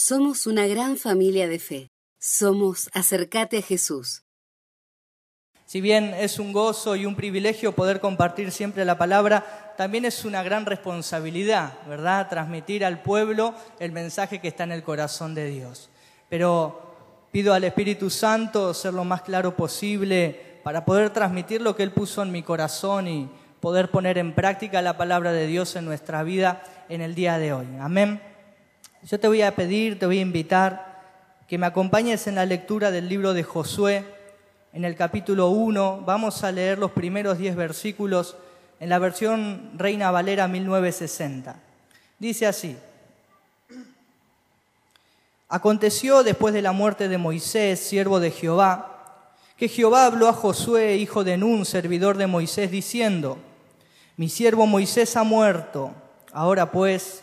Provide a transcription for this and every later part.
Somos una gran familia de fe. Somos Acercate a Jesús. Si bien es un gozo y un privilegio poder compartir siempre la palabra, también es una gran responsabilidad, ¿verdad? Transmitir al pueblo el mensaje que está en el corazón de Dios. Pero pido al Espíritu Santo ser lo más claro posible para poder transmitir lo que Él puso en mi corazón y poder poner en práctica la palabra de Dios en nuestra vida en el día de hoy. Amén. Yo te voy a pedir, te voy a invitar que me acompañes en la lectura del libro de Josué en el capítulo 1. Vamos a leer los primeros 10 versículos en la versión Reina Valera 1960. Dice así. Aconteció después de la muerte de Moisés, siervo de Jehová, que Jehová habló a Josué, hijo de Nun, servidor de Moisés, diciendo, Mi siervo Moisés ha muerto, ahora pues,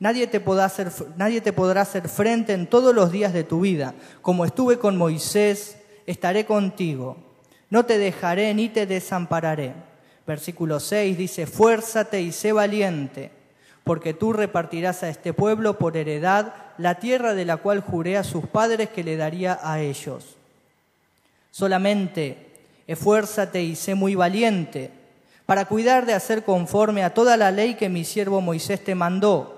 Nadie te, podrá hacer, nadie te podrá hacer frente en todos los días de tu vida. Como estuve con Moisés, estaré contigo. No te dejaré ni te desampararé versículo 6 dice, fuérzate y sé valiente, porque tú repartirás a este pueblo por heredad la tierra de la cual juré a sus padres que le daría a ellos. Solamente esfuérzate y sé muy valiente para cuidar de hacer conforme a toda la ley que mi siervo Moisés te mandó.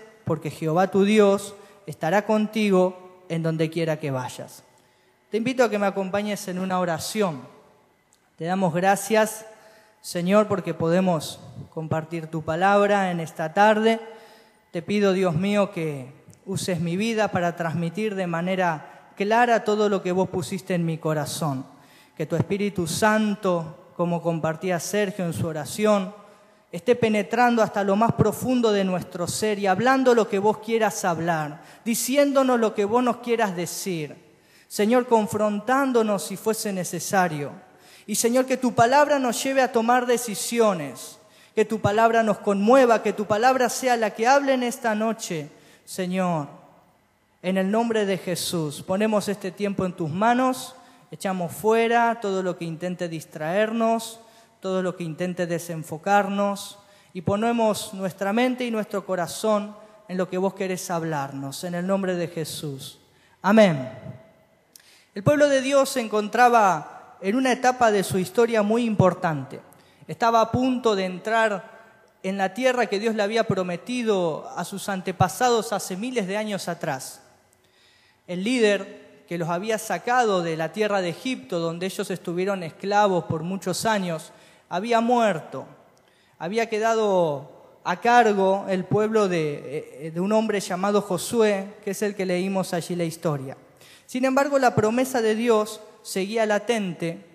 porque Jehová tu Dios estará contigo en donde quiera que vayas. Te invito a que me acompañes en una oración. Te damos gracias, Señor, porque podemos compartir tu palabra en esta tarde. Te pido, Dios mío, que uses mi vida para transmitir de manera clara todo lo que vos pusiste en mi corazón. Que tu Espíritu Santo, como compartía Sergio en su oración, esté penetrando hasta lo más profundo de nuestro ser y hablando lo que vos quieras hablar, diciéndonos lo que vos nos quieras decir. Señor, confrontándonos si fuese necesario y Señor, que tu palabra nos lleve a tomar decisiones, que tu palabra nos conmueva, que tu palabra sea la que hable en esta noche, Señor. En el nombre de Jesús, ponemos este tiempo en tus manos, echamos fuera todo lo que intente distraernos, todo lo que intente desenfocarnos y ponemos nuestra mente y nuestro corazón en lo que vos querés hablarnos, en el nombre de Jesús. Amén. El pueblo de Dios se encontraba en una etapa de su historia muy importante. Estaba a punto de entrar en la tierra que Dios le había prometido a sus antepasados hace miles de años atrás. El líder que los había sacado de la tierra de Egipto, donde ellos estuvieron esclavos por muchos años, había muerto. Había quedado a cargo el pueblo de, eh, de un hombre llamado Josué, que es el que leímos allí la historia. Sin embargo, la promesa de Dios seguía latente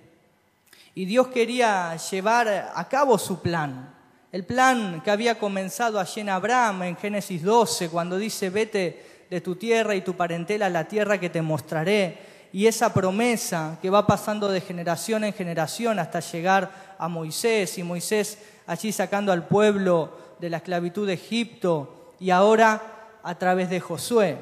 y Dios quería llevar a cabo su plan. El plan que había comenzado allí en Abraham, en Génesis 12, cuando dice, vete de tu tierra y tu parentela a la tierra que te mostraré. Y esa promesa que va pasando de generación en generación hasta llegar a Moisés y Moisés allí sacando al pueblo de la esclavitud de Egipto y ahora a través de Josué.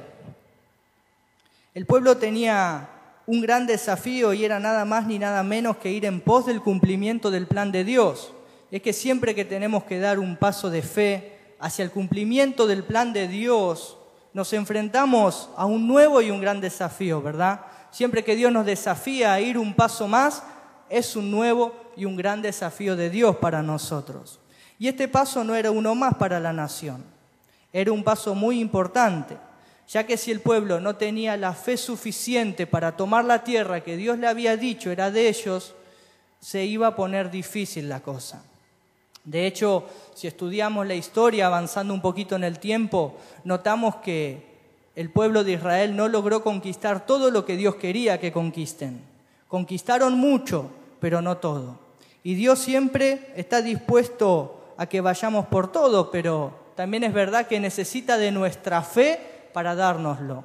El pueblo tenía un gran desafío y era nada más ni nada menos que ir en pos del cumplimiento del plan de Dios. Es que siempre que tenemos que dar un paso de fe hacia el cumplimiento del plan de Dios, nos enfrentamos a un nuevo y un gran desafío, ¿verdad? Siempre que Dios nos desafía a ir un paso más, es un nuevo y un gran desafío de Dios para nosotros. Y este paso no era uno más para la nación, era un paso muy importante ya que si el pueblo no tenía la fe suficiente para tomar la tierra que Dios le había dicho era de ellos, se iba a poner difícil la cosa. De hecho, si estudiamos la historia avanzando un poquito en el tiempo, notamos que el pueblo de Israel no logró conquistar todo lo que Dios quería que conquisten. Conquistaron mucho, pero no todo. Y Dios siempre está dispuesto a que vayamos por todo, pero también es verdad que necesita de nuestra fe para dárnoslo.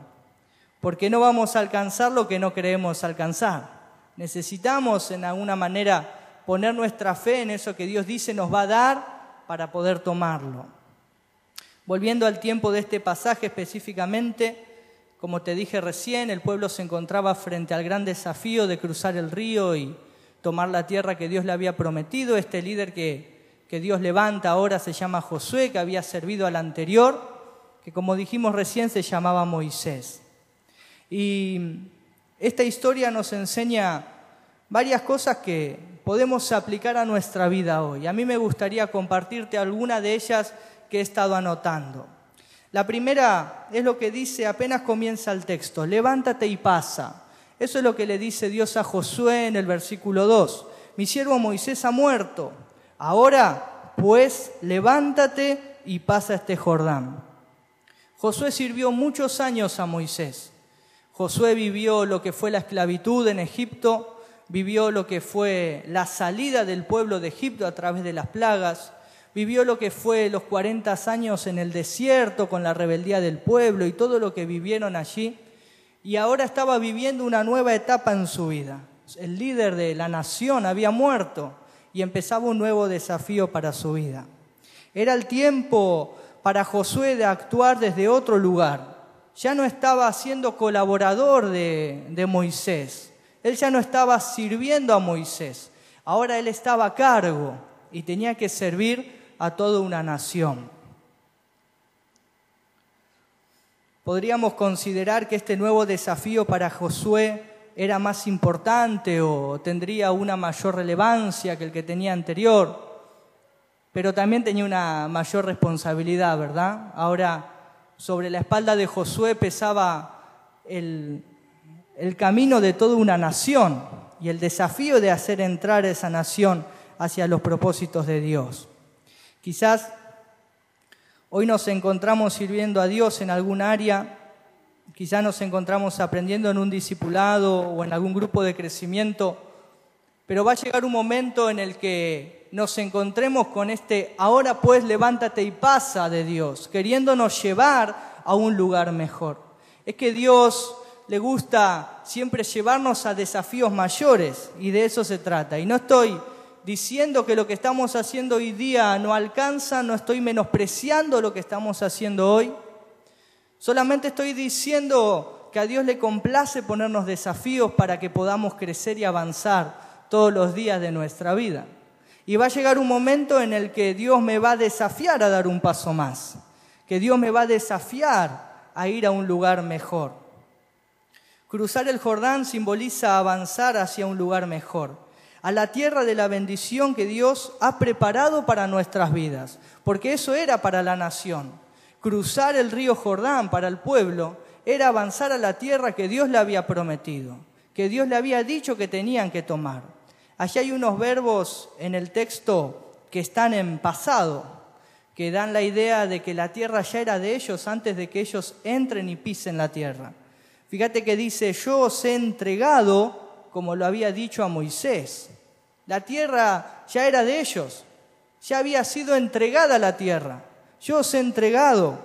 Porque no vamos a alcanzar lo que no creemos alcanzar. Necesitamos en alguna manera poner nuestra fe en eso que Dios dice nos va a dar para poder tomarlo. Volviendo al tiempo de este pasaje específicamente, como te dije recién, el pueblo se encontraba frente al gran desafío de cruzar el río y tomar la tierra que Dios le había prometido. Este líder que, que Dios levanta ahora se llama Josué, que había servido al anterior, que como dijimos recién se llamaba Moisés. Y esta historia nos enseña varias cosas que podemos aplicar a nuestra vida hoy. A mí me gustaría compartirte alguna de ellas que he estado anotando. La primera es lo que dice apenas comienza el texto, levántate y pasa. Eso es lo que le dice Dios a Josué en el versículo 2. Mi siervo Moisés ha muerto. Ahora, pues, levántate y pasa este Jordán. Josué sirvió muchos años a Moisés. Josué vivió lo que fue la esclavitud en Egipto, vivió lo que fue la salida del pueblo de Egipto a través de las plagas, vivió lo que fue los 40 años en el desierto con la rebeldía del pueblo y todo lo que vivieron allí, y ahora estaba viviendo una nueva etapa en su vida. El líder de la nación había muerto y empezaba un nuevo desafío para su vida. Era el tiempo para Josué de actuar desde otro lugar, ya no estaba siendo colaborador de, Moisés, él ya no estaba sirviendo a Moisés, ahora él estaba a cargo y tenía que servir a toda una nación. Podríamos considerar que este nuevo desafío para Josué era más importante o tendría una mayor relevancia que el que tenía anterior, pero también tenía una mayor responsabilidad, ¿verdad? Ahora sobre la espalda de Josué pesaba el, camino de toda una nación y el desafío de hacer entrar a esa nación hacia los propósitos de Dios. Quizás hoy nos encontramos sirviendo a Dios en algún área, quizás nos encontramos aprendiendo en un discipulado o en algún grupo de crecimiento, pero va a llegar un momento en el que nos encontremos con este ahora pues levántate y pasa de Dios, queriéndonos llevar a un lugar mejor. Es que Dios le gusta siempre llevarnos a desafíos mayores y de eso se trata. Y no estoy diciendo que lo que estamos haciendo hoy día no alcanza, no estoy menospreciando lo que estamos haciendo hoy. Solamente estoy diciendo que a Dios le complace ponernos desafíos para que podamos crecer y avanzar todos los días de nuestra vida. Y va a llegar un momento en el que Dios me va a desafiar a dar un paso más, que Dios me va a desafiar a ir a un lugar mejor. Cruzar el Jordán simboliza avanzar hacia un lugar mejor, a la tierra de la bendición que Dios ha preparado para nuestras vidas, porque eso era para la nación. Cruzar el río Jordán para el pueblo era avanzar a la tierra que Dios le había prometido, que Dios le había dicho que tenían que tomar. Allí hay unos verbos en el texto que están en pasado, que dan la idea de que la tierra ya era de ellos antes de que ellos entren y pisen la tierra. Fíjate que dice, yo os he entregado como lo había dicho a Moisés. La tierra ya era de ellos, ya había sido entregada la tierra. Yo os he entregado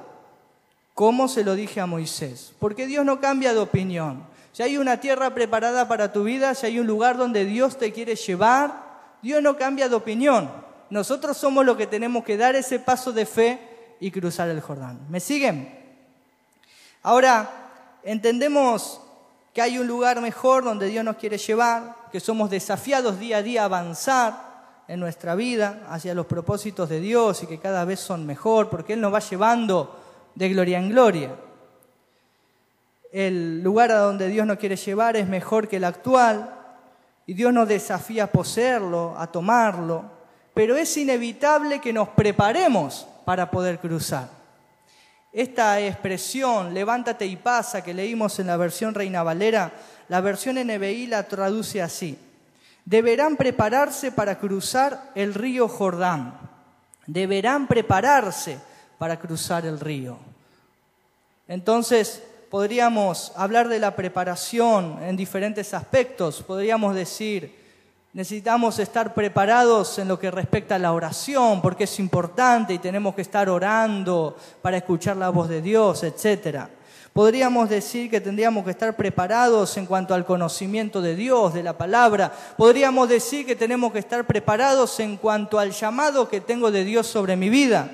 como se lo dije a Moisés, porque Dios no cambia de opinión. Si hay una tierra preparada para tu vida, si hay un lugar donde Dios te quiere llevar, Dios no cambia de opinión. Nosotros somos los que tenemos que dar ese paso de fe y cruzar el Jordán. ¿Me siguen? Ahora, entendemos que hay un lugar mejor donde Dios nos quiere llevar, que somos desafiados día a día a avanzar en nuestra vida hacia los propósitos de Dios y que cada vez son mejor, porque Él nos va llevando de gloria en gloria el lugar a donde Dios nos quiere llevar es mejor que el actual y Dios nos desafía a poseerlo, a tomarlo, pero es inevitable que nos preparemos para poder cruzar. Esta expresión, levántate y pasa, que leímos en la versión Reina Valera, la versión NBI la traduce así. deberán prepararse para cruzar el río Jordán. Deberán prepararse para cruzar el río. Entonces, podríamos hablar de la preparación en diferentes aspectos. Podríamos decir, necesitamos estar preparados en lo que respecta a la oración, porque es importante y tenemos que estar orando para escuchar la voz de Dios, etcétera. Podríamos decir que tendríamos que estar preparados en cuanto al conocimiento de Dios, de la palabra. Podríamos decir que tenemos que estar preparados en cuanto al llamado que tengo de Dios sobre mi vida.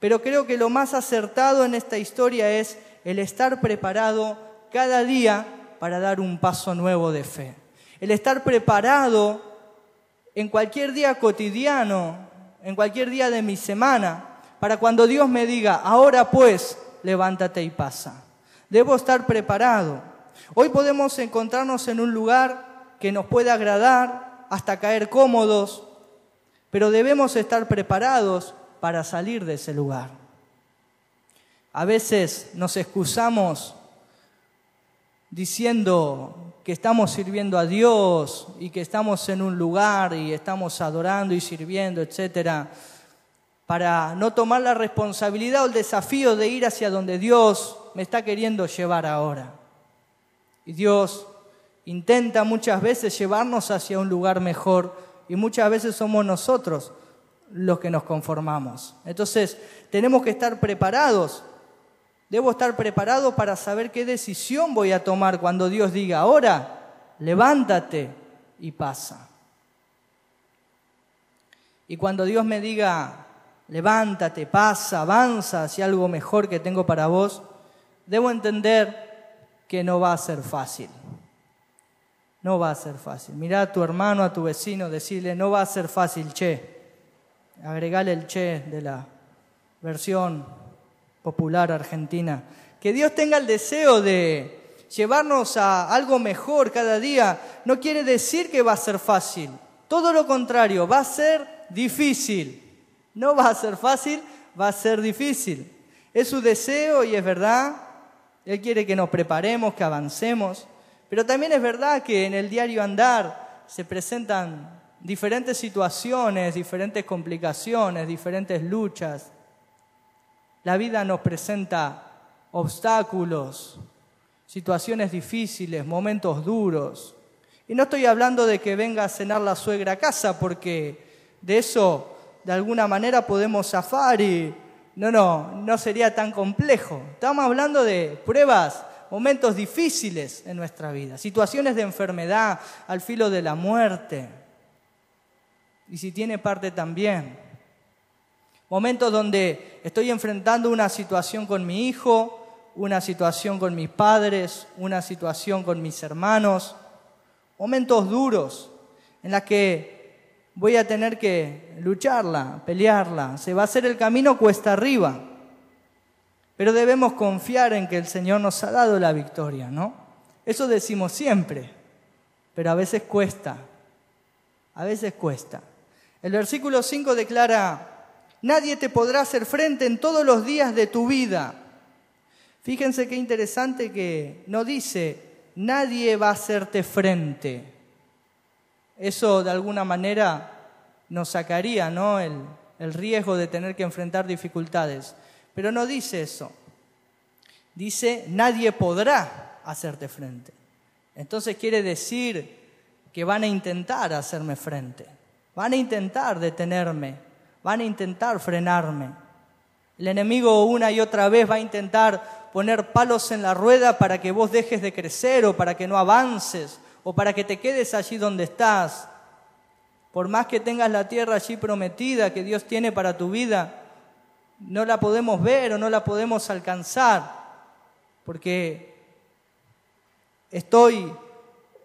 Pero creo que lo más acertado en esta historia es el estar preparado cada día para dar un paso nuevo de fe. El estar preparado en cualquier día cotidiano, en cualquier día de mi semana, para cuando Dios me diga, ahora pues, levántate y pasa. Debo estar preparado. Hoy podemos encontrarnos en un lugar que nos puede agradar hasta caer cómodos, pero debemos estar preparados para salir de ese lugar. A veces nos excusamos diciendo que estamos sirviendo a Dios y que estamos en un lugar y estamos adorando y sirviendo, etcétera, para no tomar la responsabilidad o el desafío de ir hacia donde Dios me está queriendo llevar ahora. Y Dios intenta muchas veces llevarnos hacia un lugar mejor y muchas veces somos nosotros los que nos conformamos. Entonces, tenemos que estar preparados. Debo estar preparado para saber qué decisión voy a tomar cuando Dios diga, ahora, levántate y pasa. Y cuando Dios me diga, levántate, pasa, avanza hacia algo mejor que tengo para vos, debo entender que no va a ser fácil. No va a ser fácil. Mirá a tu hermano, a tu vecino, decirle, no va a ser fácil, che. Agregale el che de la versión popular argentina. Que Dios tenga el deseo de llevarnos a algo mejor cada día no quiere decir que va a ser fácil. Todo lo contrario, va a ser difícil. No va a ser fácil, va a ser difícil. Es su deseo y es verdad, él quiere que nos preparemos, que avancemos, pero también es verdad que en el diario andar se presentan diferentes situaciones, diferentes complicaciones, diferentes luchas. La vida nos presenta obstáculos, situaciones difíciles, momentos duros. Y no estoy hablando de que venga a cenar la suegra a casa, porque de eso de alguna manera podemos zafar y no, no, no sería tan complejo. Estamos hablando de pruebas, momentos difíciles en nuestra vida, situaciones de enfermedad, al filo de la muerte. Y si tiene parte también. Momentos donde estoy enfrentando una situación con mi hijo, una situación con mis padres, una situación con mis hermanos. Momentos duros en la que voy a tener que lucharla, pelearla. Se va a hacer el camino cuesta arriba. Pero debemos confiar en que el Señor nos ha dado la victoria, ¿no? Eso decimos siempre, pero a veces cuesta. A veces cuesta. El versículo 5 declara, nadie te podrá hacer frente en todos los días de tu vida. Fíjense qué interesante que no dice, nadie va a hacerte frente. Eso de alguna manera nos sacaría ¿no? el, el riesgo de tener que enfrentar dificultades. Pero no dice eso. Dice, nadie podrá hacerte frente. Entonces quiere decir que van a intentar hacerme frente. Van a intentar detenerme. Van a intentar frenarme. El enemigo una y otra vez va a intentar poner palos en la rueda para que vos dejes de crecer o para que no avances o para que te quedes allí donde estás. Por más que tengas la tierra allí prometida que Dios tiene para tu vida, no la podemos ver o no la podemos alcanzar, porque estoy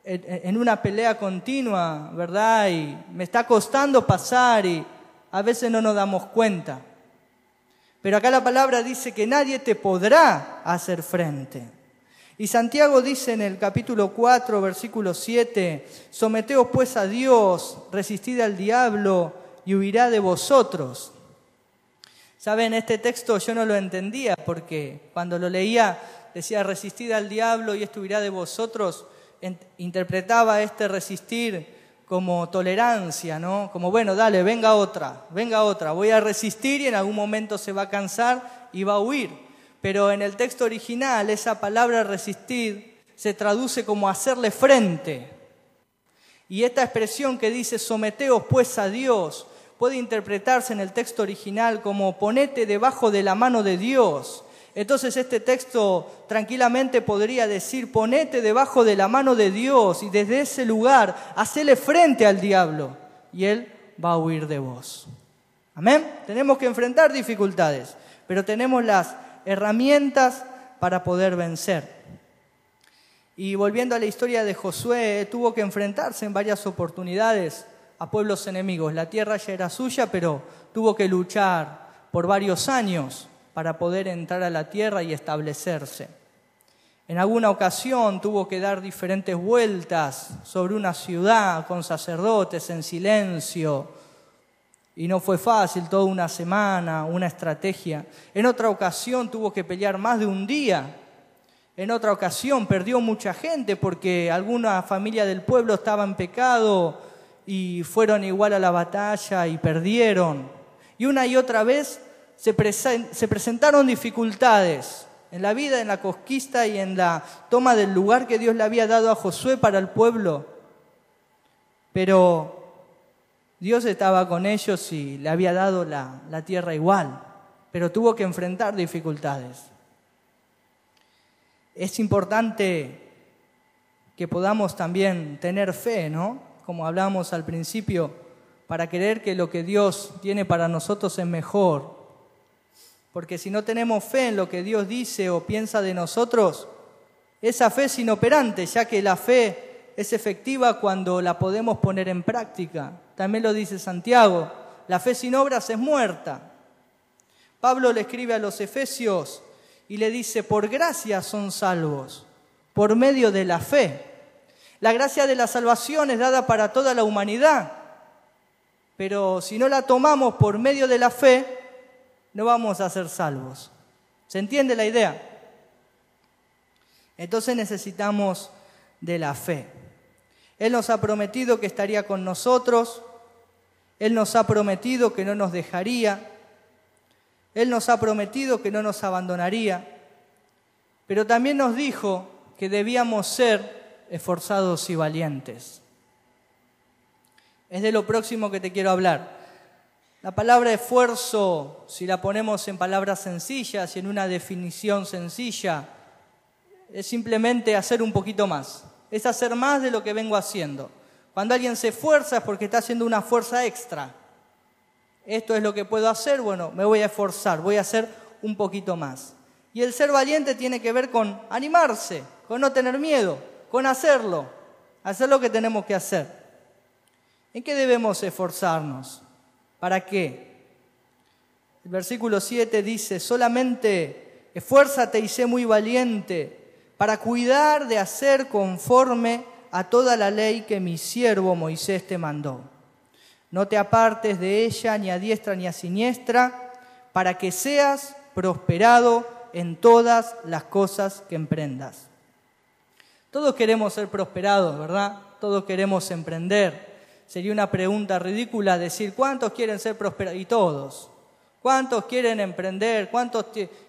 en una pelea continua, ¿verdad? Y me está costando pasar y a veces no nos damos cuenta. Pero acá la palabra dice que nadie te podrá hacer frente. Y Santiago dice en el capítulo 4, versículo 7, someteos pues a Dios, resistid al diablo y huirá de vosotros. Saben, este texto yo no lo entendía porque cuando lo leía decía resistid al diablo y esto huirá de vosotros, interpretaba este resistir como tolerancia, ¿no? Como, bueno, dale, venga otra, venga otra, voy a resistir y en algún momento se va a cansar y va a huir. Pero en el texto original esa palabra resistir se traduce como hacerle frente. Y esta expresión que dice someteos pues a Dios puede interpretarse en el texto original como ponete debajo de la mano de Dios. Entonces este texto tranquilamente podría decir, ponete debajo de la mano de Dios y desde ese lugar hacele frente al diablo y él va a huir de vos. Amén. Tenemos que enfrentar dificultades, pero tenemos las herramientas para poder vencer. Y volviendo a la historia de Josué, tuvo que enfrentarse en varias oportunidades a pueblos enemigos. La tierra ya era suya, pero tuvo que luchar por varios años para poder entrar a la tierra y establecerse. En alguna ocasión tuvo que dar diferentes vueltas sobre una ciudad con sacerdotes en silencio y no fue fácil, toda una semana, una estrategia. En otra ocasión tuvo que pelear más de un día. En otra ocasión perdió mucha gente porque alguna familia del pueblo estaba en pecado y fueron igual a la batalla y perdieron. Y una y otra vez se, presentaron dificultades en la vida, en la conquista y en la toma del lugar que Dios le había dado a Josué para el pueblo. Pero Dios estaba con ellos y le había dado la, la tierra igual, pero tuvo que enfrentar dificultades. Es importante que podamos también tener fe, ¿no? Como hablábamos al principio, para creer que lo que Dios tiene para nosotros es mejor, porque si no tenemos fe en lo que Dios dice o piensa de nosotros, esa fe es inoperante, ya que la fe es efectiva cuando la podemos poner en práctica. También lo dice Santiago, la fe sin obras es muerta. Pablo le escribe a los Efesios y le dice, por gracia son salvos, por medio de la fe. La gracia de la salvación es dada para toda la humanidad, pero si no la tomamos por medio de la fe, no vamos a ser salvos. ¿Se entiende la idea? Entonces necesitamos de la fe. Él nos ha prometido que estaría con nosotros, Él nos ha prometido que no nos dejaría, Él nos ha prometido que no nos abandonaría, pero también nos dijo que debíamos ser esforzados y valientes. Es de lo próximo que te quiero hablar. La palabra esfuerzo, si la ponemos en palabras sencillas y en una definición sencilla, es simplemente hacer un poquito más. Es hacer más de lo que vengo haciendo. Cuando alguien se esfuerza es porque está haciendo una fuerza extra. Esto es lo que puedo hacer, bueno, me voy a esforzar, voy a hacer un poquito más. Y el ser valiente tiene que ver con animarse, con no tener miedo, con hacerlo, hacer lo que tenemos que hacer. ¿En qué debemos esforzarnos? ¿Para qué? El versículo 7 dice, solamente esfuérzate y sé muy valiente para cuidar de hacer conforme a toda la ley que mi siervo Moisés te mandó. No te apartes de ella ni a diestra ni a siniestra, para que seas prosperado en todas las cosas que emprendas. Todos queremos ser prosperados, ¿verdad? Todos queremos emprender. Sería una pregunta ridícula decir, ¿cuántos quieren ser prosperados? Y todos. ¿Cuántos quieren emprender? ¿Cuántos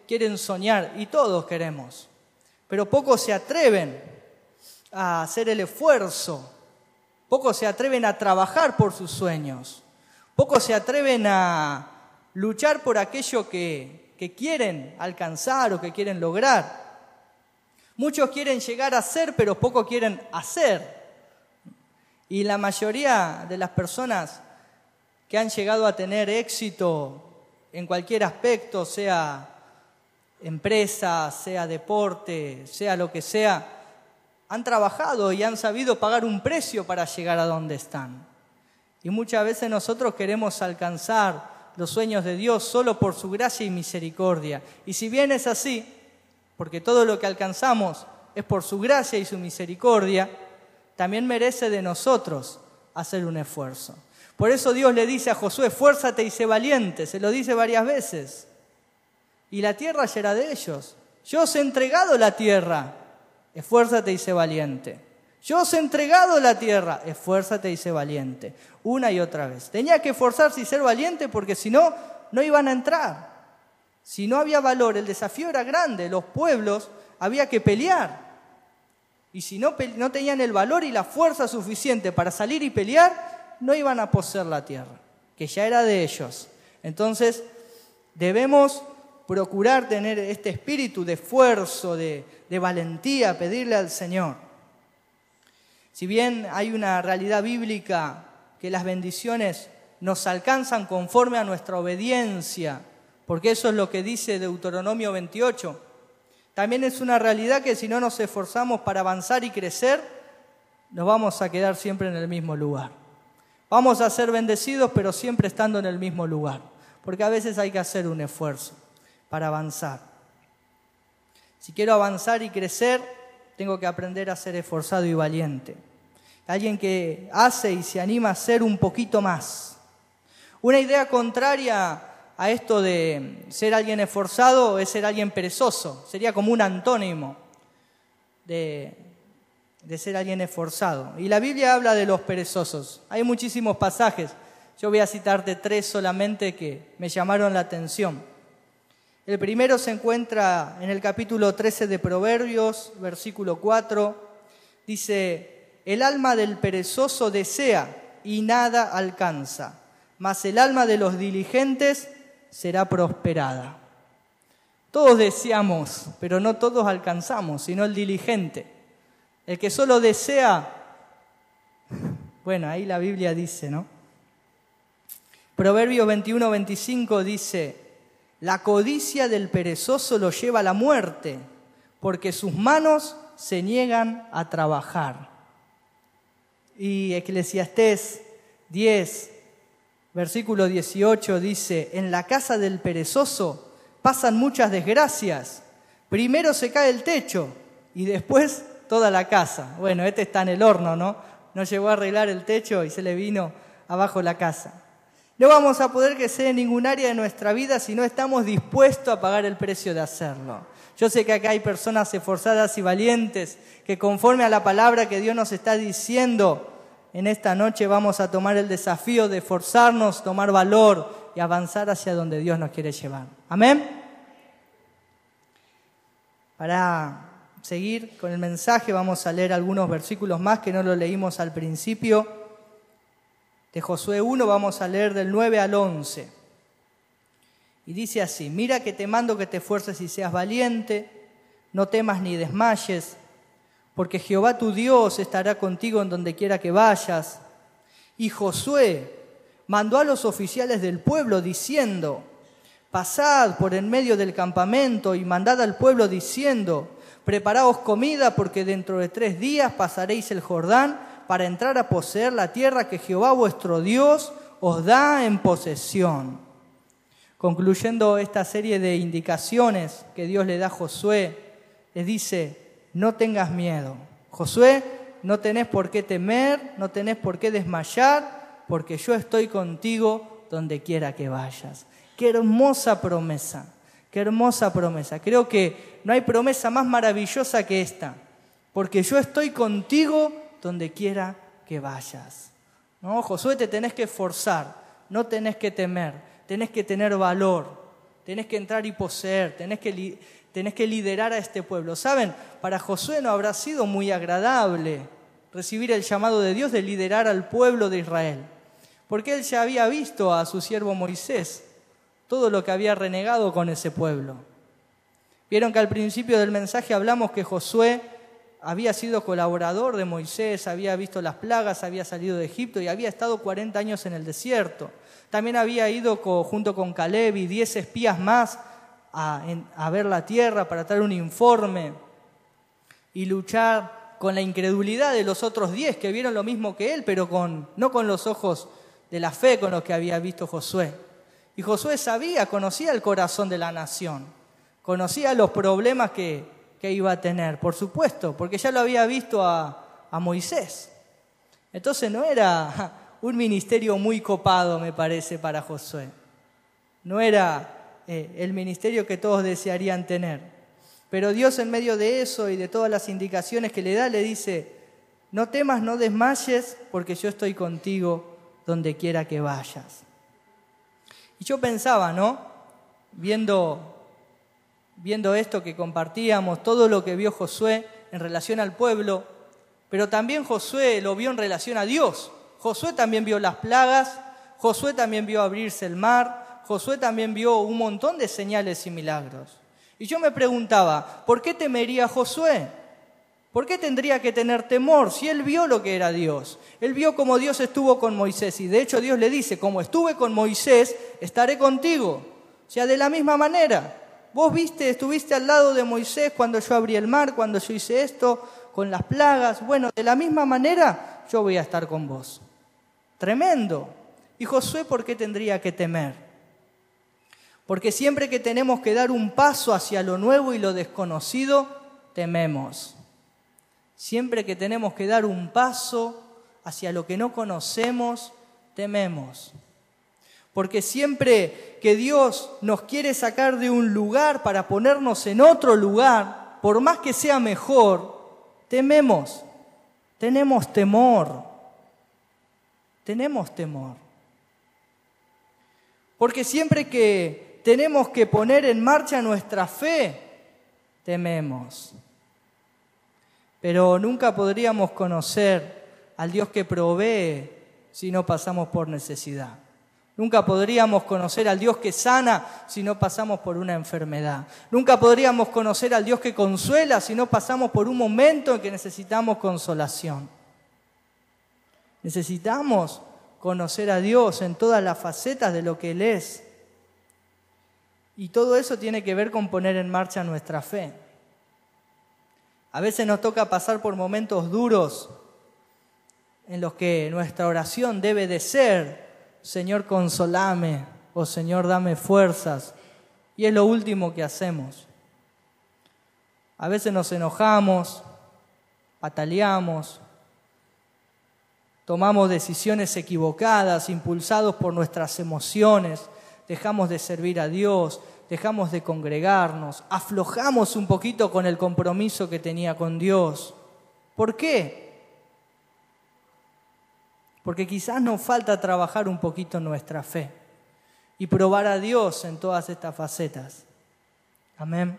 quieren soñar? Y todos queremos. Pero pocos se atreven a hacer el esfuerzo. Pocos se atreven a trabajar por sus sueños. Pocos se atreven a luchar por aquello que, que quieren alcanzar o que quieren lograr. Muchos quieren llegar a ser, pero pocos quieren hacer. Y la mayoría de las personas que han llegado a tener éxito en cualquier aspecto, sea empresa, sea deporte, sea lo que sea, han trabajado y han sabido pagar un precio para llegar a donde están. Y muchas veces nosotros queremos alcanzar los sueños de Dios solo por su gracia y misericordia. Y si bien es así, porque todo lo que alcanzamos es por su gracia y su misericordia, también merece de nosotros hacer un esfuerzo. Por eso Dios le dice a Josué, esfuérzate y sé valiente, se lo dice varias veces. Y la tierra será de ellos. Yo os he entregado la tierra, esfuérzate y sé valiente. Yo os he entregado la tierra, esfuérzate y sé valiente. Una y otra vez. Tenía que esforzarse y ser valiente porque si no, no iban a entrar. Si no había valor, el desafío era grande, los pueblos había que pelear. Y si no, no tenían el valor y la fuerza suficiente para salir y pelear, no iban a poseer la tierra, que ya era de ellos. Entonces, debemos procurar tener este espíritu de esfuerzo, de, de valentía, pedirle al Señor. Si bien hay una realidad bíblica que las bendiciones nos alcanzan conforme a nuestra obediencia, porque eso es lo que dice Deuteronomio 28, también es una realidad que si no nos esforzamos para avanzar y crecer, nos vamos a quedar siempre en el mismo lugar. Vamos a ser bendecidos, pero siempre estando en el mismo lugar, porque a veces hay que hacer un esfuerzo para avanzar. Si quiero avanzar y crecer, tengo que aprender a ser esforzado y valiente. Alguien que hace y se anima a ser un poquito más. Una idea contraria a esto de ser alguien esforzado es ser alguien perezoso. Sería como un antónimo de, de ser alguien esforzado. Y la Biblia habla de los perezosos. Hay muchísimos pasajes. Yo voy a citarte tres solamente que me llamaron la atención. El primero se encuentra en el capítulo 13 de Proverbios, versículo 4. Dice, el alma del perezoso desea y nada alcanza, mas el alma de los diligentes será prosperada. Todos deseamos, pero no todos alcanzamos, sino el diligente. El que solo desea, bueno, ahí la Biblia dice, ¿no? Proverbio 21, 25 dice, la codicia del perezoso lo lleva a la muerte, porque sus manos se niegan a trabajar. Y Eclesiastés 10, versículo 18 dice, en la casa del perezoso pasan muchas desgracias. Primero se cae el techo y después toda la casa. Bueno, este está en el horno, ¿no? No llegó a arreglar el techo y se le vino abajo la casa. No vamos a poder crecer en ningún área de nuestra vida si no estamos dispuestos a pagar el precio de hacerlo. Yo sé que acá hay personas esforzadas y valientes que conforme a la palabra que Dios nos está diciendo, en esta noche vamos a tomar el desafío de esforzarnos, tomar valor y avanzar hacia donde Dios nos quiere llevar. Amén. Para seguir con el mensaje vamos a leer algunos versículos más que no lo leímos al principio. De Josué 1 vamos a leer del 9 al 11. Y dice así, mira que te mando que te esfuerces y seas valiente, no temas ni desmayes porque Jehová tu Dios estará contigo en donde quiera que vayas. Y Josué mandó a los oficiales del pueblo diciendo, pasad por en medio del campamento y mandad al pueblo diciendo, preparaos comida porque dentro de tres días pasaréis el Jordán para entrar a poseer la tierra que Jehová vuestro Dios os da en posesión. Concluyendo esta serie de indicaciones que Dios le da a Josué, le dice, no tengas miedo. Josué, no tenés por qué temer, no tenés por qué desmayar, porque yo estoy contigo donde quiera que vayas. Qué hermosa promesa, qué hermosa promesa. Creo que no hay promesa más maravillosa que esta, porque yo estoy contigo donde quiera que vayas. ¿No? Josué, te tenés que esforzar, no tenés que temer, tenés que tener valor, tenés que entrar y poseer, tenés que tenés que liderar a este pueblo. ¿Saben? Para Josué no habrá sido muy agradable recibir el llamado de Dios de liderar al pueblo de Israel, porque él ya había visto a su siervo Moisés todo lo que había renegado con ese pueblo. Vieron que al principio del mensaje hablamos que Josué había sido colaborador de Moisés, había visto las plagas, había salido de Egipto y había estado 40 años en el desierto. También había ido junto con Caleb y 10 espías más a, ver la tierra para traer un informe y luchar con la incredulidad de los otros diez que vieron lo mismo que él, pero con, no con los ojos de la fe con los que había visto Josué. Y Josué sabía, conocía el corazón de la nación, conocía los problemas que, que iba a tener, por supuesto, porque ya lo había visto a, a Moisés. Entonces no era un ministerio muy copado, me parece, para Josué. No era eh, el ministerio que todos desearían tener. Pero Dios en medio de eso y de todas las indicaciones que le da, le dice, no temas, no desmayes, porque yo estoy contigo donde quiera que vayas. Y yo pensaba, ¿no? Viendo, viendo esto que compartíamos, todo lo que vio Josué en relación al pueblo, pero también Josué lo vio en relación a Dios. Josué también vio las plagas, Josué también vio abrirse el mar, Josué también vio un montón de señales y milagros. Y yo me preguntaba, ¿por qué temería Josué? ¿Por qué tendría que tener temor si él vio lo que era Dios? Él vio cómo Dios estuvo con Moisés y de hecho Dios le dice, como estuve con Moisés, estaré contigo. O sea, de la misma manera. Vos viste, estuviste al lado de Moisés cuando yo abrí el mar, cuando yo hice esto, con las plagas. Bueno, de la misma manera yo voy a estar con vos. Tremendo. ¿Y Josué por qué tendría que temer? Porque siempre que tenemos que dar un paso hacia lo nuevo y lo desconocido, tememos. Siempre que tenemos que dar un paso hacia lo que no conocemos, tememos. Porque siempre que Dios nos quiere sacar de un lugar para ponernos en otro lugar, por más que sea mejor, tememos. Tenemos temor. Tenemos temor. Porque siempre que tenemos que poner en marcha nuestra fe, tememos pero nunca podríamos conocer al Dios que provee si no pasamos por necesidad. Nunca podríamos conocer al Dios que sana si no pasamos por una enfermedad. Nunca podríamos conocer al Dios que consuela si no pasamos por un momento en que necesitamos consolación. Necesitamos conocer a Dios en todas las facetas de lo que Él es. Y todo eso tiene que ver con poner en marcha nuestra fe. A veces nos toca pasar por momentos duros en los que nuestra oración debe de ser, Señor, consolame o Señor, dame fuerzas. Y es lo último que hacemos. A veces nos enojamos, pataleamos, tomamos decisiones equivocadas, impulsados por nuestras emociones, dejamos de servir a Dios, dejamos de congregarnos, aflojamos un poquito con el compromiso que tenía con Dios. ¿Por qué? Porque quizás nos falta trabajar un poquito nuestra fe y probar a Dios en todas estas facetas. Amén.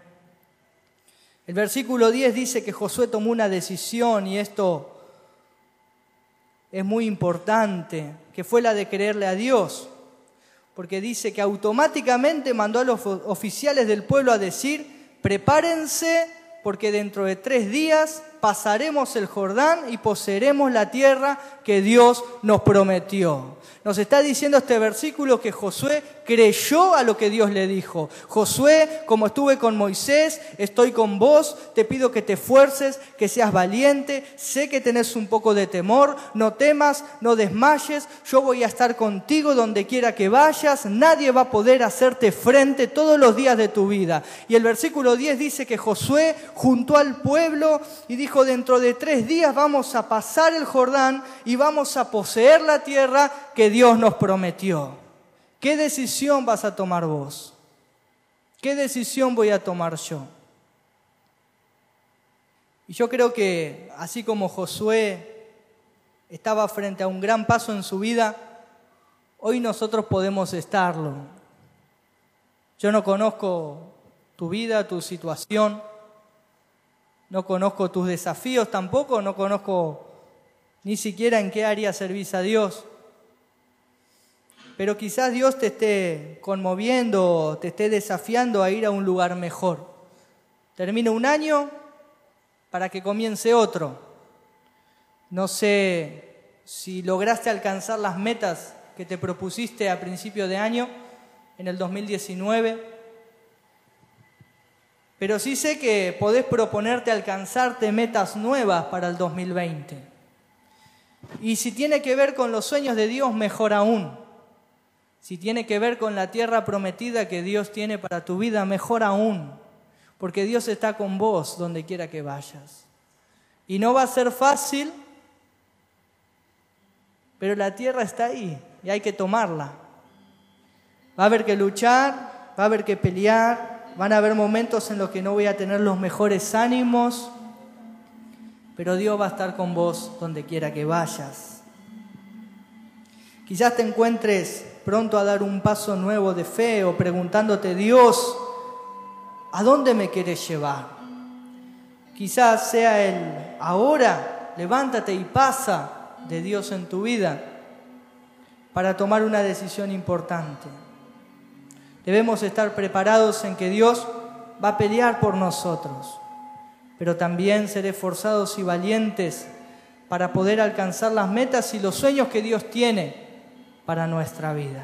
El versículo 10 dice que Josué tomó una decisión y esto es muy importante, que fue la de creerle a Dios porque dice que automáticamente mandó a los oficiales del pueblo a decir, prepárense porque dentro de tres días pasaremos el Jordán y poseeremos la tierra que Dios nos prometió. Nos está diciendo este versículo que Josué creyó a lo que Dios le dijo. Josué, como estuve con Moisés, estoy con vos, te pido que te esfuerces, que seas valiente, sé que tenés un poco de temor, no temas, no desmayes, yo voy a estar contigo donde quiera que vayas, nadie va a poder hacerte frente todos los días de tu vida. Y el versículo 10 dice que Josué juntó al pueblo y dentro de tres días vamos a pasar el Jordán y vamos a poseer la tierra que Dios nos prometió. ¿Qué decisión vas a tomar vos? ¿Qué decisión voy a tomar yo? Y yo creo que así como Josué estaba frente a un gran paso en su vida, hoy nosotros podemos estarlo. Yo no conozco tu vida, tu situación, no conozco tus desafíos tampoco, no conozco ni siquiera en qué área servís a Dios pero quizás Dios te esté conmoviendo, te esté desafiando a ir a un lugar mejor. Termina un año para que comience otro. No sé si lograste alcanzar las metas que te propusiste a principio de año, en el 2019, pero sí sé que podés proponerte alcanzarte metas nuevas para el 2020. Y si tiene que ver con los sueños de Dios, mejor aún si tiene que ver con la tierra prometida que Dios tiene para tu vida, mejor aún, porque Dios está con vos donde quiera que vayas. Y no va a ser fácil, pero la tierra está ahí y hay que tomarla. Va a haber que luchar, va a haber que pelear, van a haber momentos en los que no voy a tener los mejores ánimos, pero Dios va a estar con vos donde quiera que vayas. Quizás te encuentres pronto a dar un paso nuevo de fe o preguntándote, Dios, ¿a dónde me quieres llevar? Quizás sea el ahora, levántate y pasa de Dios en tu vida para tomar una decisión importante. Debemos estar preparados en que Dios va a pelear por nosotros, pero también ser esforzados y valientes para poder alcanzar las metas y los sueños que Dios tiene para nuestra vida.